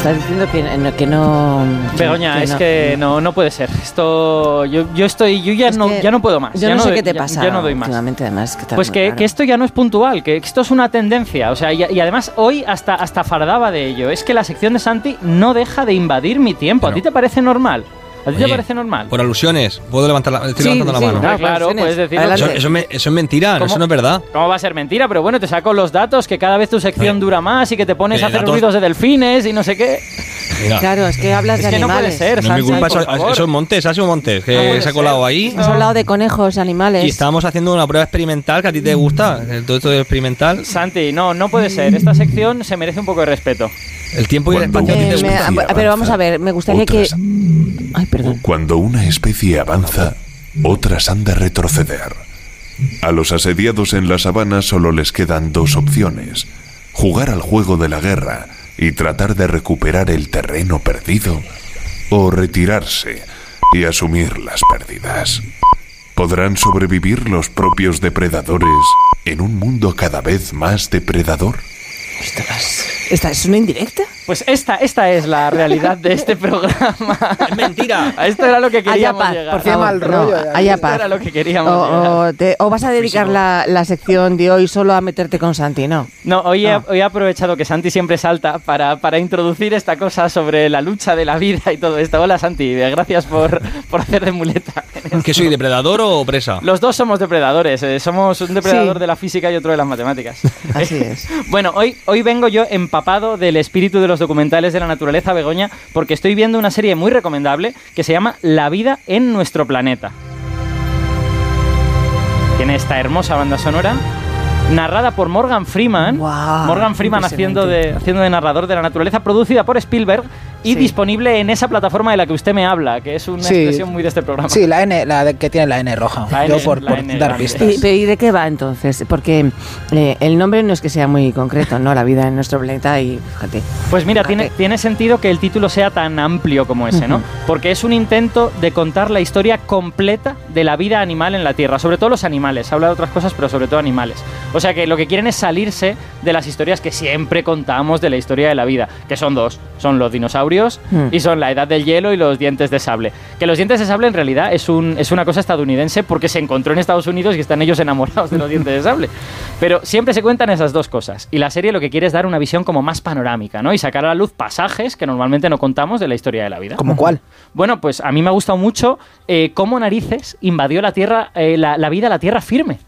estás diciendo que, no- que no... Begoña, que es no- que no, no puede ser. Esto, yo, yo estoy, yo ya Es no, ya no puedo más. Yo ya no, sé doy- qué te pasa Ya no doy más. últimamente, además. Que Pues que, que esto ya no es puntual, que esto es una tendencia. O sea, y, y además hoy hasta, hasta fardaba de ello. Es que la sección de Santi no deja de invadir mi tiempo. ¿A ti te parece normal? ¿A ti te Oye, parece normal? Por alusiones, puedo levantar la, estoy Sí, levantando sí, la mano. claro. puedes decirlo. Eso, eso me- eso es mentira, ¿Cómo? eso no es verdad. ¿Cómo va a ser mentira? Pero bueno, te saco los datos, que cada vez tu sección Oye. dura más y que te pones Eh, a hacer datos- ruidos de delfines y no sé qué. Mira, Claro, es que hablas Es de que no puede animales. ser, no es mi Santi, culpa, eso, eso es Montes, ha sido Montes, No que puede se ha ser. colado ahí. Hemos hablado de conejos, animales. Y estábamos haciendo una prueba experimental que a ti te gusta, todo esto de experimental. Santi, no, no puede ser. Esta sección se merece un poco de respeto. El tiempo y el espacio Eh, me- pero vamos a ver, me gustaría que... Otras- Ay, perdón. Cuando una especie avanza, otras han de retroceder. A los asediados en la sabana solo les quedan dos opciones. Jugar al juego de la guerra y tratar de recuperar el terreno perdido, o retirarse y asumir las pérdidas. ¿Podrán sobrevivir los propios depredadores en un mundo cada vez más depredador? ¿Esta es una indirecta? Pues esta, esta es la realidad de este programa. Es mentira. A Esto era lo que queríamos paz, llegar. por favor. mal no, rollo, haya Esto paz. era lo que queríamos O, llegar. o te- o vas a dedicar la, la sección de hoy solo a meterte con Santi, ¿no? No, hoy, No. He, hoy he aprovechado que Santi siempre salta para, para introducir esta cosa sobre la lucha de la vida y todo esto. Hola Santi, gracias por, por hacer de muleta. ¿Qué soy, depredador o presa? Los dos somos depredadores, eh, somos un depredador Sí. de la física y otro de las matemáticas. Así es. Bueno, hoy, hoy vengo yo empapado del espíritu de los documentales de la naturaleza, Begoña, porque estoy viendo una serie muy recomendable que se llama La vida en nuestro planeta. Tiene esta hermosa banda sonora. Narrada por Morgan Freeman. Morgan Freeman haciendo de, haciendo de narrador de la naturaleza, producida por Spielberg y Sí. disponible en esa plataforma de la que usted me habla, que es una Sí. expresión muy de este programa. Sí, la N, la de- que tiene la N roja. La Yo N- por, por N dar pistas. ¿Y, pero ¿y de qué va entonces? Porque eh, el nombre no es que sea muy concreto, ¿no? La vida en nuestro planeta y fíjate. Pues mira, Fíjate. tiene, tiene sentido que el título sea tan amplio como ese, ¿no? Ujú. Porque es un intento de contar la historia completa de la vida animal en la Tierra, sobre todo los animales. Habla de otras cosas, pero sobre todo animales. O sea que lo que quieren es salirse de las historias que siempre contamos de la historia de la vida, que son dos. Son los dinosaurios Hmm. y son la edad del hielo y los dientes de sable. Que los dientes de sable en realidad es, un, es una cosa estadounidense porque se encontró en Estados Unidos y están ellos enamorados de los dientes de sable. Pero siempre se cuentan esas dos cosas. Y la serie lo que quiere es dar una visión como más panorámica, ¿no? Y sacar a la luz pasajes que normalmente no contamos de la historia de la vida. ¿Como cuál? Bueno, pues a mí me ha gustado mucho eh, cómo narices invadió la tierra, eh, la, la vida, la tierra firme.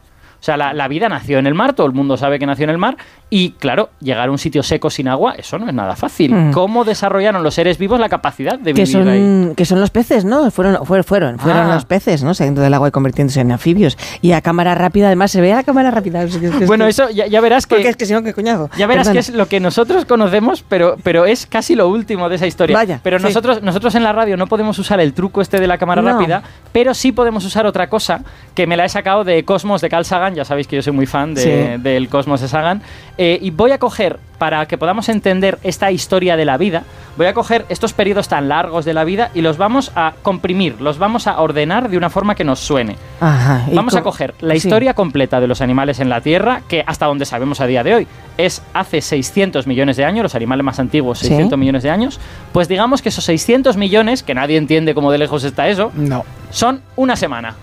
O sea, la, la vida nació en el mar, todo el mundo sabe que nació en el mar, y claro, llegar a un sitio seco sin agua, eso no es nada fácil. Mm. ¿Cómo desarrollaron los seres vivos la capacidad de Que vivir ahí? son, que son los peces, ¿no? Fueron, fueron, fueron, fueron Ah. los peces, ¿no? Saliendo del agua y convirtiéndose en anfibios. Y a cámara rápida, además, se ve a cámara rápida. Es que- es que- Bueno, eso ya, ya verás que... Porque es que si no, ¿qué coñazo? Ya verás que es lo que nosotros conocemos, pero, pero es casi lo último de esa historia. Vaya, pero sí. nosotros, nosotros en la radio no podemos usar el truco este de la cámara No. rápida, pero sí podemos usar otra cosa que me la he sacado de Cosmos de Carl Sagan. Ya sabéis que yo soy muy fan de- Sí. del Cosmos de Sagan. Eh, y voy a coger, para que podamos entender esta historia de la vida, voy a coger estos periodos tan largos de la vida y los vamos a comprimir, los vamos a ordenar de una forma que nos suene. Ajá, Vamos a co- coger la sí. historia completa de los animales en la Tierra, que hasta donde sabemos a día de hoy es hace 600 millones de años, los animales más antiguos, Sí. 600 millones de años. Pues digamos que esos 600 millones, que nadie entiende cómo de lejos está eso, No. son una semana.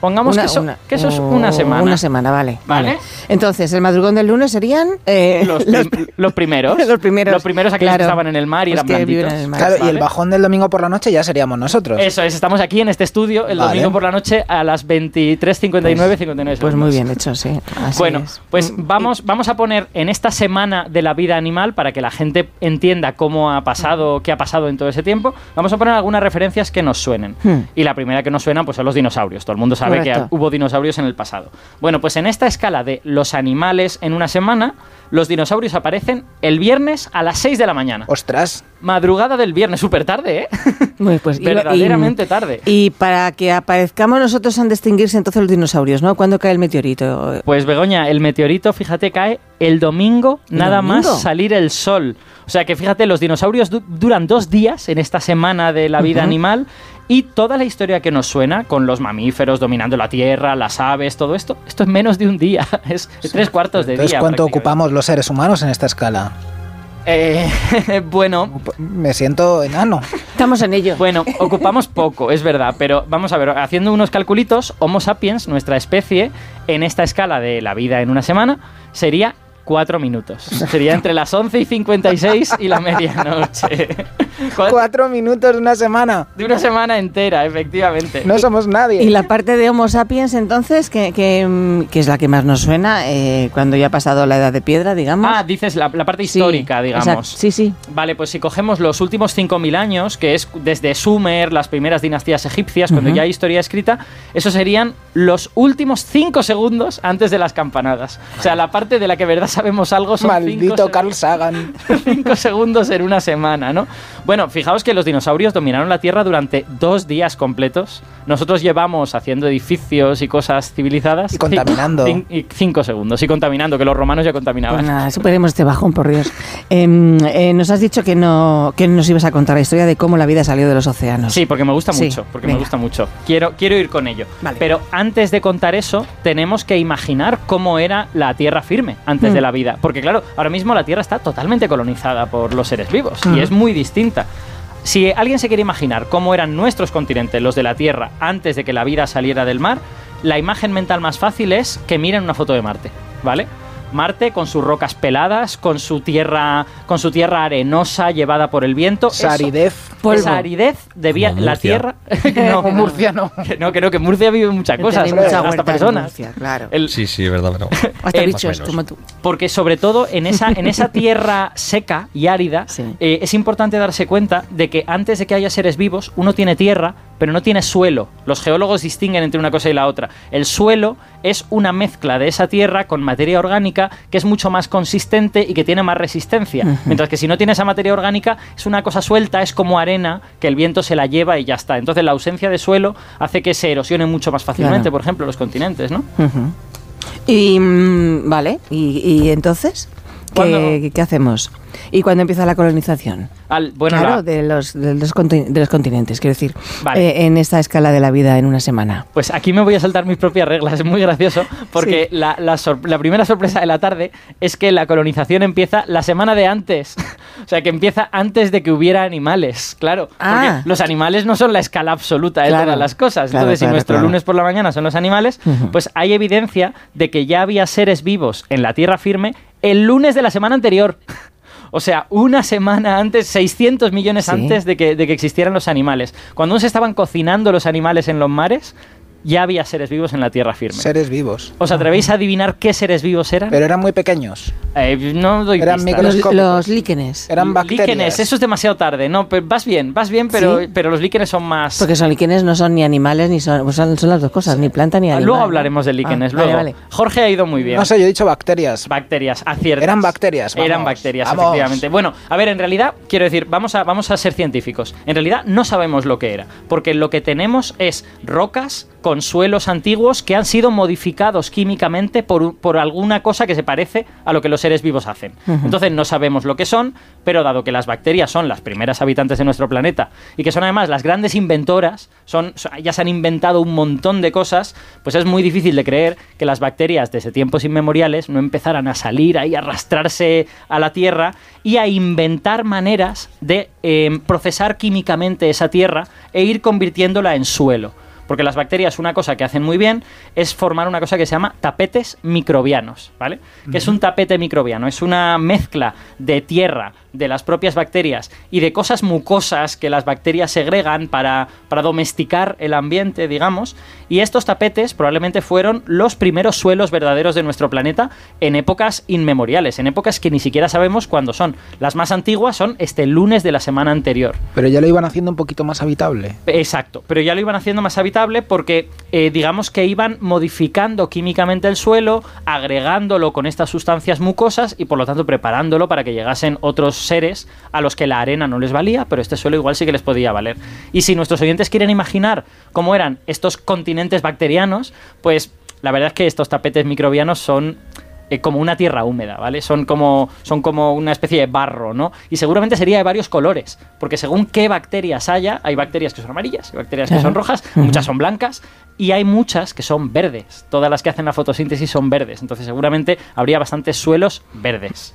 Pongamos Una- que, eso, una- que eso es una semana. Una semana, vale. ¿Vale? Vale. Entonces, el madrugón del lunes serían. eh, Los, prim- los primeros. Los primeros, Los primeros aquellos claro. que estaban en el mar y Los eran blanditos. en el mar. Claro, y el bajón del domingo por la noche ya seríamos nosotros. Eso es, estamos aquí en este estudio el Vale. domingo por la noche a las 23.59, 59 Pues muy bien hecho, sí. Así Bueno, es. pues vamos, vamos a poner en esta semana de la vida animal, para que la gente entienda cómo ha pasado, qué ha pasado en todo ese tiempo, vamos a poner algunas referencias que nos suenen. Hmm. Y la primera que nos suena pues son los dinosaurios. Todo el mundo sabe Correcto. que hubo dinosaurios en el pasado. Bueno, pues en esta escala de los animales en una semana, los dinosaurios aparecen el viernes a las 6 de la mañana. Ostras. Madrugada del viernes, súper tarde, ¿eh? Muy, pues, Verdaderamente y- tarde. Y para que aparezcamos nosotros han de extinguirse entonces los dinosaurios, ¿no? ¿Cuándo cae el meteorito? Pues Begoña, el meteorito, fíjate, cae el domingo, ¿El nada domingo? más salir el sol. O sea que fíjate, los dinosaurios du- duran dos días en esta semana de la vida animal y toda la historia que nos suena, con los mamíferos dominando la tierra, las aves, todo esto, esto es menos de un día, es, es tres cuartos de Entonces, día. ¿cuánto ocupamos los seres humanos en esta escala? Eh, bueno, Me siento enano. Estamos en ello. Bueno, ocupamos poco, es verdad, pero vamos a ver, haciendo unos calculitos, Homo sapiens, nuestra especie, en esta escala de la vida en una semana, sería cuatro minutos. Sería entre las 11 y 56 y la medianoche. Cuatro- Cuatro minutos de una semana. De una semana entera, efectivamente. No somos nadie. Y la parte de Homo sapiens, entonces, que, que, mm, que es la que más nos suena eh, cuando ya ha pasado la edad de piedra, digamos. Ah, dices la, la parte Sí, histórica, digamos. Sí, sí. Vale, pues si cogemos los últimos 5.000 años, que es desde Sumer, las primeras dinastías egipcias, cuando ya hay historia escrita, esos serían los últimos 5 segundos antes de las campanadas. O sea, la parte de la que verdad sabemos algo son Maldito cinco Carl Sagan. 5 segundos en una semana, ¿no? Bueno, fijaos que los dinosaurios dominaron la Tierra durante dos días completos. Nosotros llevamos haciendo edificios y cosas civilizadas. Y contaminando. cin- y cinco segundos. Y contaminando, que los romanos ya contaminaban. Pues nada, superemos este bajón, por Dios. Em, eh, nos has dicho que no que nos ibas a contar la historia de cómo la vida salió de los océanos. Sí, porque me gusta Sí, mucho, porque venga. me gusta mucho. Quiero, quiero ir con ello. Vale. Pero antes de contar eso, tenemos que imaginar cómo era la Tierra firme antes Mm. de la vida. Porque claro, ahora mismo la Tierra está totalmente colonizada por los seres vivos Mm. y es muy distinta. Si alguien se quiere imaginar cómo eran nuestros continentes, los de la Tierra, antes de que la vida saliera del mar, la imagen mental más fácil es que miren una foto de Marte, ¿vale? Marte con sus rocas peladas, con su tierra, con su tierra arenosa llevada por el viento. Polvo. esa aridez debía la tierra no, O Murcia no. que no que no que en Murcia vive muchas cosas mucha hasta personas Murcia, claro. El- Sí, sí, es verdad, pero. Hasta eh, bichos como tú. porque sobre todo en esa en esa tierra seca y árida Sí. eh, es importante darse cuenta de que antes de que haya seres vivos uno tiene tierra pero no tiene suelo los geólogos distinguen entre una cosa y la otra el suelo es una mezcla de esa tierra con materia orgánica que es mucho más consistente y que tiene más resistencia mientras que si no tiene esa materia orgánica es una cosa suelta es como arena que el viento se la lleva y ya está entonces la ausencia de suelo hace que se erosione mucho más fácilmente Claro. por ejemplo los continentes no. Y mm, vale, y, y entonces. ¿Qué, qué hacemos? ¿Y cuándo empieza la colonización? Al- bueno claro, la- de, los, de, los conti- de los continentes, quiero decir, Vale. eh, en esta escala de la vida en una semana. Pues aquí me voy a saltar mis propias reglas, es muy gracioso, porque la, la primera sorpresa de la tarde es que la colonización empieza la semana de antes. O sea, que empieza antes de que hubiera animales, claro. Ah. Porque los animales no son la escala absoluta de Claro, todas las cosas. claro, Entonces, si nuestro lunes por la mañana son los animales, pues hay evidencia de que ya había seres vivos en la tierra firme el lunes de la semana anterior. O sea, una semana antes, 600 millones Sí. antes de que, de que existieran los animales. Cuando aún se estaban cocinando los animales en los mares, ya había seres vivos en la tierra firme. Seres vivos. ¿Os atrevéis a adivinar qué seres vivos eran? Pero eran muy pequeños. Eh, no doy Eran. Los, líquenes. Eran bacterias. Líquenes, eso es demasiado tarde. No, pero vas bien, vas bien, pero, ¿Sí? pero los líquenes son más... Porque son líquenes, no son ni animales, ni son, son, son las dos cosas, ni planta ni Ah, animal. luego hablaremos de líquenes, Ah, luego. Vale, vale. Jorge ha ido muy bien. No sé, yo he dicho bacterias. Bacterias, aciertas. Eran bacterias, vamos. Eran bacterias, Vamos. efectivamente. Bueno, a ver, en realidad, quiero decir, vamos a, vamos a ser científicos. En realidad no sabemos lo que era, porque lo que tenemos es rocas con suelos antiguos que han sido modificados químicamente por, por alguna cosa que se parece a lo que los seres vivos hacen. Entonces no sabemos lo que son, pero dado que las bacterias son las primeras habitantes de nuestro planeta y que son además las grandes inventoras, son- ya se han inventado un montón de cosas, pues es muy difícil de creer que las bacterias desde tiempos inmemoriales no empezaran a salir ahí, a arrastrarse a la Tierra y a inventar maneras de eh, procesar químicamente esa Tierra e ir convirtiéndola en suelo. Porque las bacterias, una cosa que hacen muy bien es formar una cosa que se llama tapetes microbianos, ¿vale? Que es un tapete microbiano, es una mezcla de tierra, de las propias bacterias y de cosas mucosas que las bacterias segregan para, para domesticar el ambiente, digamos. Y estos tapetes probablemente fueron los primeros suelos verdaderos de nuestro planeta en épocas inmemoriales, en épocas que ni siquiera sabemos cuándo son. Las más antiguas son este lunes de la semana anterior. Pero ya lo iban haciendo un poquito más habitable. Exacto, pero ya lo iban haciendo más habitable porque eh, digamos que iban modificando químicamente el suelo, agregándolo con estas sustancias mucosas y por lo tanto preparándolo para que llegasen otros seres a los que la arena no les valía, pero este suelo igual sí que les podía valer. Y si nuestros oyentes quieren imaginar cómo eran estos continentes bacterianos, pues la verdad es que estos tapetes microbianos son eh, como una tierra húmeda, ¿vale? Son como, son como una especie de barro, ¿no? Y seguramente sería de varios colores, porque según qué bacterias haya, hay bacterias que son amarillas, hay bacterias que son rojas, muchas son blancas y hay muchas que son verdes. Todas las que hacen la fotosíntesis son verdes, entonces seguramente habría bastantes suelos verdes.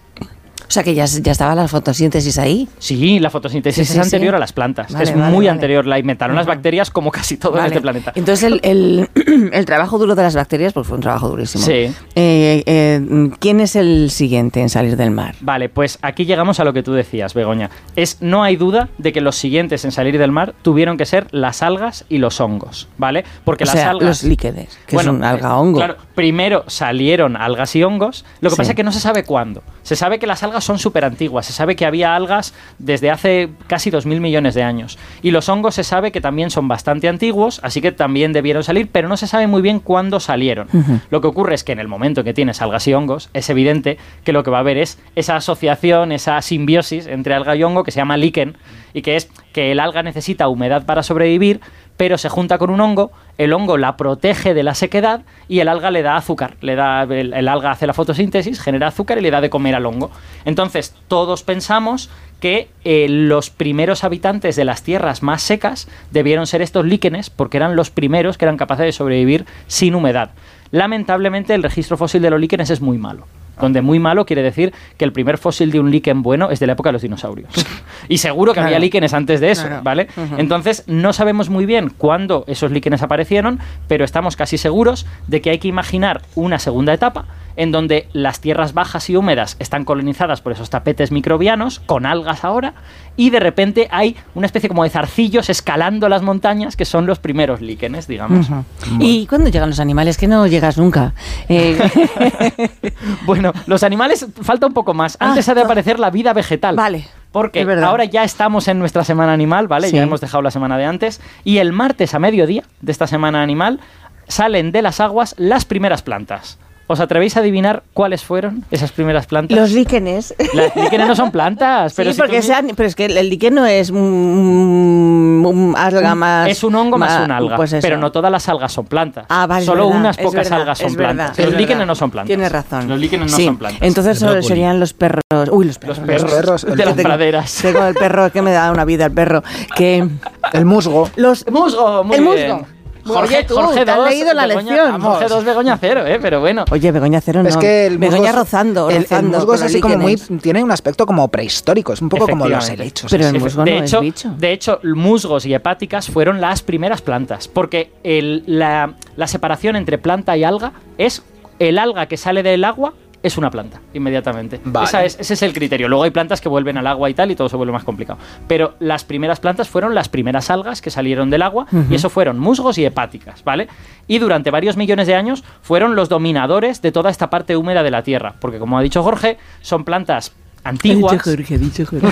O sea que ya, ya estaba la fotosíntesis ahí. Sí, la fotosíntesis Sí, sí, es anterior sí. a las plantas. Vale, es vale, muy vale. anterior. La inventaron las bacterias como casi todo en este planeta. Entonces el, el- el trabajo duro de las bacterias pues fue un trabajo durísimo. Sí. Eh, eh, ¿Quién es el siguiente en salir del mar? Vale, pues aquí llegamos a lo que tú decías, Begoña. Es, no hay duda de que los siguientes en salir del mar tuvieron que ser las algas y los hongos, ¿vale? Porque o las sea, algas... los líquenes, que Bueno, es un alga hongo. Claro, primero salieron algas y hongos. Lo que pasa es que no se sabe cuándo. Se sabe que las algas son súper antiguas. Se sabe que había algas desde hace casi 2.000 millones de años. Y los hongos se sabe que también son bastante antiguos, así que también debieron salir, pero no se sabe muy bien cuándo salieron. Lo que ocurre es que en el momento en que tienes algas y hongos, es evidente que lo que va a haber es esa asociación, esa simbiosis entre alga y hongo que se llama líquen y que es que el alga necesita humedad para sobrevivir, pero se junta con un hongo, el hongo la protege de la sequedad y el alga le da azúcar. Le da, el, alga hace la fotosíntesis, genera azúcar y le da de comer al hongo. Entonces, todos pensamos que eh, los primeros habitantes de las tierras más secas debieron ser estos líquenes porque eran los primeros que eran capaces de sobrevivir sin humedad. Lamentablemente, el registro fósil de los líquenes es muy malo. Donde muy malo quiere decir que el primer fósil de un líquen bueno es de la época de los dinosaurios. y seguro que había líquenes antes de eso, Claro. ¿vale? Entonces, no sabemos muy bien cuándo esos líquenes aparecieron, pero estamos casi seguros de que hay que imaginar una segunda etapa en donde las tierras bajas y húmedas están colonizadas por esos tapetes microbianos, con algas ahora, y de repente hay una especie como de zarcillos escalando las montañas que son los primeros líquenes, digamos. ¿Y cuándo llegan los animales? Que no llegas nunca. Eh, Bueno, los animales falta un poco más. Ah, Antes ha de aparecer la vida vegetal. Vale, Porque ahora ya estamos en nuestra semana animal, ¿vale? Sí. Ya hemos dejado la semana de antes. Y el martes a mediodía de esta semana animal salen de las aguas las primeras plantas. ¿Os atrevéis a adivinar cuáles fueron esas primeras plantas? los líquenes. Las líquenes no son plantas, pero sí, si porque sean, pero es que el líquen no es un, un alga más. es un hongo más un alga, pues pero no todas las algas son plantas. Ah, vale, Solo verdad, unas pocas verdad, algas son verdad, plantas. Los líquenes no son plantas. Tienes razón. Los líquenes no Sí, son plantas. Entonces solo serían los perros. Uy, los perros. Los perros, Los perros, el de las praderas. Tengo el perro que me da una vida, el perro. Que El musgo. los. Musgo, muy El bien. Jorge, Oye, tú, Jorge te has leído la Begoña- lección. Jorge 2, Begoña 0, ¿eh? Pero bueno. Oye, Begoña Cero no. Es que el Begoña rozando, el, el rozando. musgo es así como muy. Tiene un aspecto como prehistórico. Es un poco como los helechos. Pero el musgo de no hecho, es bicho. De hecho, musgos y hepáticas fueron las primeras plantas, porque el- la, la separación entre planta y alga es el alga que sale del agua es una planta, inmediatamente. Vale. Esa es- ese es el criterio. Luego hay plantas que vuelven al agua y tal, y todo se vuelve más complicado. Pero las primeras plantas fueron las primeras algas que salieron del agua, y eso fueron musgos y hepáticas, ¿vale? Y durante varios millones de años fueron los dominadores de toda esta parte húmeda de la Tierra, porque como ha dicho Jorge, son plantas antiguas. Jorge, dicho Jorge.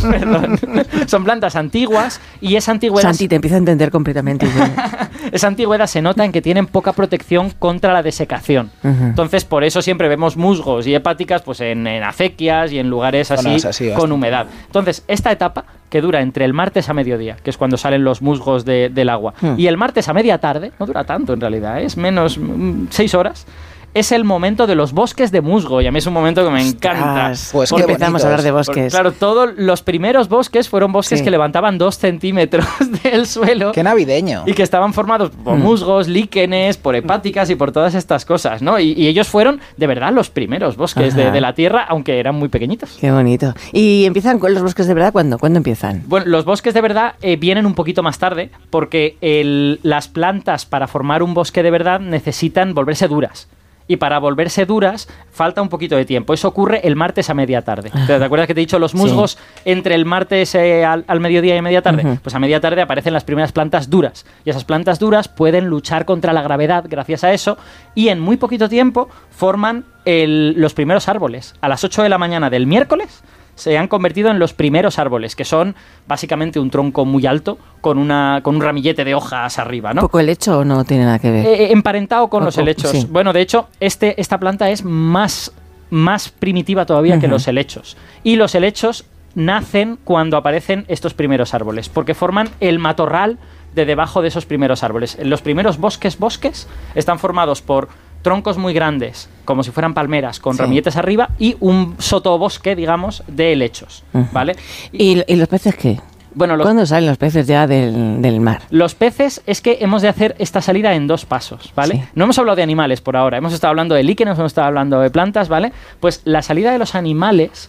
Perdón. Son plantas antiguas y esa antigüedad, Santi, te empiezo a entender completamente. esa antigüedad se nota en que tienen poca protección contra la desecación. Entonces, por eso siempre vemos musgos y hepáticas pues, en, en acequias y en lugares así, con humedad. Entonces, esta etapa que dura entre el martes a mediodía, que es cuando salen los musgos de- del agua, Hmm. y el martes a media tarde, no dura tanto en realidad, ¿eh? es menos mm, seis horas. Es el momento de los bosques de musgo y a mí es un momento que me encanta. Ostras, Pues porque qué empezamos a hablar de. Porque, bosques. Claro, todos los primeros bosques fueron bosques Sí. que levantaban dos centímetros del suelo Qué navideño. y que estaban formados por Mm. musgos, líquenes, por hepáticas y por todas estas cosas, ¿no? Y, y ellos fueron, de verdad, los primeros bosques de, la Tierra, aunque eran muy pequeñitos. Qué bonito. ¿Y empiezan con los bosques de verdad? ¿Cuándo? ¿Cuándo empiezan? Bueno, los bosques de verdad eh, vienen un poquito más tarde porque el- las plantas para formar un bosque de verdad necesitan volverse duras. Y para volverse duras falta un poquito de tiempo. Eso ocurre el martes a media tarde. ¿Te, acuerdas que te he dicho los Sí. musgos entre el martes eh, al, al mediodía y media tarde? Pues a media tarde aparecen las primeras plantas duras. Y esas plantas duras pueden luchar contra la gravedad gracias a eso. Y en muy poquito tiempo forman el- los primeros árboles. A las 8 de la mañana del miércoles se han convertido en los primeros árboles, que son básicamente un tronco muy alto con, una, con un ramillete de hojas arriba, ¿no? ¿Poco el hecho o no tiene nada que ver? Eh, emparentado con los helechos. sí. Bueno, de hecho, este, esta planta es más, más primitiva todavía que los helechos. Y los helechos nacen cuando aparecen estos primeros árboles, porque forman el matorral de debajo de esos primeros árboles. Los primeros bosques, bosques, están formados por troncos muy grandes, como si fueran palmeras, con Sí. ramilletes arriba, y un sotobosque, digamos, de helechos. ¿vale? ¿Y, y los peces qué? Bueno, los, ¿Cuándo salen los peces ya del, del mar? los peces es que hemos de hacer esta salida en dos pasos, ¿vale? Sí. No hemos hablado de animales por ahora, hemos estado hablando de líquenes, hemos estado hablando de plantas, ¿vale? Pues la salida de los animales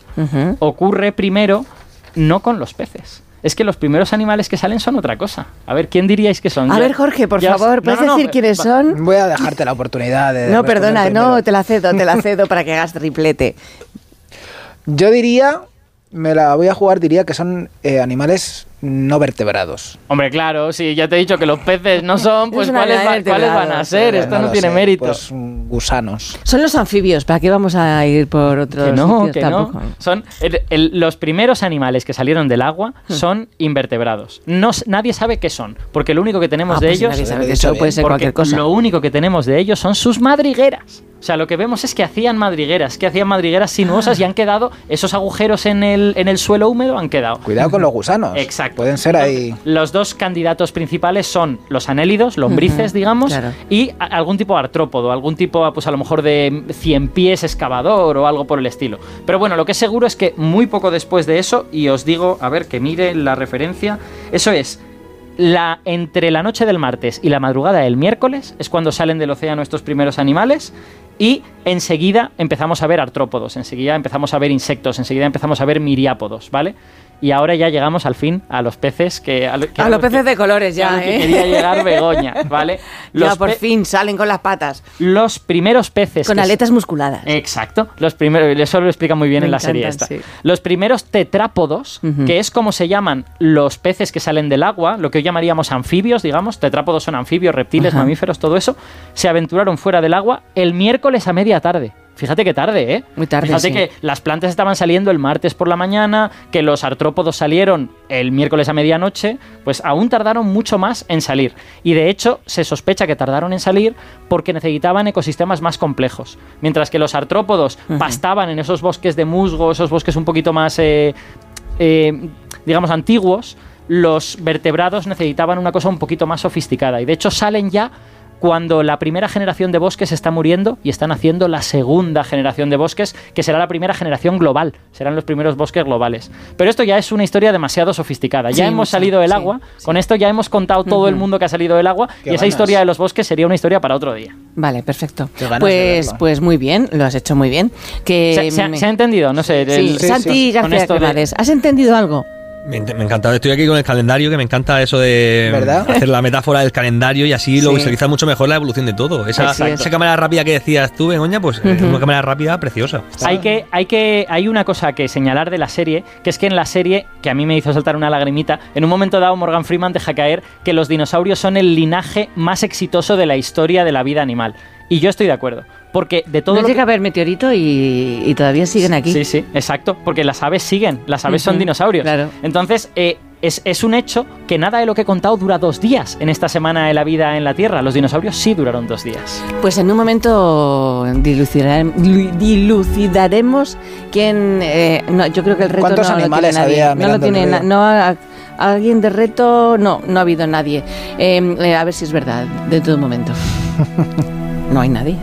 ocurre primero no con los peces. Es que los primeros animales que salen son otra cosa. A ver, ¿quién diríais que son? A Ya- ver, Jorge, por favor, ¿puedes no, no, decir quiénes va- son? Voy a dejarte la oportunidad de. No, perdona, no, te la cedo, te la cedo para que hagas triplete. Yo diría, me la voy a jugar, diría que son eh, animales no vertebrados. Hombre, claro, sí, ya te he dicho que los peces no son, pues ¿cuáles, va- cuáles van a ser? Esto no tiene sé, mérito. Pues mm, gusanos. Son los anfibios, ¿para qué vamos a ir por otros que no, sitios que tampoco? no. Son el- el- los primeros animales que salieron del agua Hmm. son invertebrados. No, nadie sabe qué son, porque lo único que tenemos Ah, de pues si ellos nadie sabe eso puede ser porque cualquier cosa. lo único que tenemos de ellos son sus madrigueras. O sea, lo que vemos es que hacían madrigueras, que hacían madrigueras sinuosas y han quedado esos agujeros en el, en el suelo húmedo han quedado. Cuidado con los gusanos. Exacto. Pueden ser ahí. Los dos candidatos principales son los anélidos, lombrices, digamos, claro. y algún tipo de artrópodo, algún tipo, pues a lo mejor de cien pies excavador o algo por el estilo. Pero bueno, lo que es seguro es que muy poco después de eso, y os digo, a ver, que mire la referencia, eso es. La, entre la noche del martes y la madrugada del miércoles es cuando salen del océano estos primeros animales y enseguida empezamos a ver artrópodos, enseguida empezamos a ver insectos, enseguida empezamos a ver miriápodos, ¿vale? Y ahora ya llegamos al fin a los peces que... A, lo- que A los que- peces de colores ya, que ¿eh? quería llegar Begoña, ¿vale? ya, Los por pe- fin salen con las patas, Los primeros peces... con aletas musculadas. Exacto. Los primeros, eso lo explica muy bien Me en la serie esta. sí. Los primeros tetrápodos, que es como se llaman los peces que salen del agua, lo que hoy llamaríamos anfibios, digamos, tetrápodos son anfibios, reptiles, mamíferos, todo eso, se aventuraron fuera del agua el miércoles a media tarde. Fíjate qué tarde, ¿eh? Muy tarde, Fíjate sí. que las plantas estaban saliendo el martes por la mañana, que los artrópodos salieron el miércoles a medianoche, pues aún tardaron mucho más en salir. Y de hecho se sospecha que tardaron en salir porque necesitaban ecosistemas más complejos. Mientras que los artrópodos Ujú. pastaban en esos bosques de musgo, esos bosques un poquito más, eh, eh, digamos, antiguos, los vertebrados necesitaban una cosa un poquito más sofisticada. Y de hecho salen ya cuando la primera generación de bosques está muriendo y están haciendo la segunda generación de bosques, que será la primera generación global, serán los primeros bosques globales. Pero esto ya es una historia demasiado sofisticada. Ya Sí, hemos salido del sí, agua, sí. con esto ya hemos contado todo el mundo que ha salido del agua Qué y esa historia de los bosques sería una historia para otro día. Vale, perfecto. Pues, pues muy bien, lo has hecho muy bien. Que ¿Se, se ha- me- se ha entendido? No sé. Sí, el- sí, Santi sí. Con García esto de- ¿has entendido algo? Me, me encanta. Estoy aquí con el calendario, que me encanta eso de ¿Verdad? hacer la metáfora del calendario y así lo visualiza mucho mejor la evolución de todo. Esa, cámara rápida que decías tú, Begoña, pues es Ujú. una cámara rápida preciosa. Hay que, hay que, hay una cosa que señalar de la serie, que es que en la serie, que a mí me hizo saltar una lagrimita, en un momento dado Morgan Freeman deja caer que los dinosaurios son el linaje más exitoso de la historia de la vida animal. Y yo estoy de acuerdo. Porque de todo no lo llega que- a haber meteorito y, y todavía siguen aquí. Sí, sí, exacto. Porque las aves siguen, las aves son dinosaurios. claro. Entonces, eh, es, es un hecho que nada de lo que he contado dura dos días en esta semana de la vida en la Tierra. Los dinosaurios sí duraron dos días. Pues en un momento dilucidar- lu- dilucidaremos quién. eh, no, yo creo que el reto ¿Cuántos no lo animales tiene nadie. había no lo tiene na- no ha- alguien de reto no no ha habido nadie. Eh, eh, a ver si es verdad de todo momento. no hay nadie.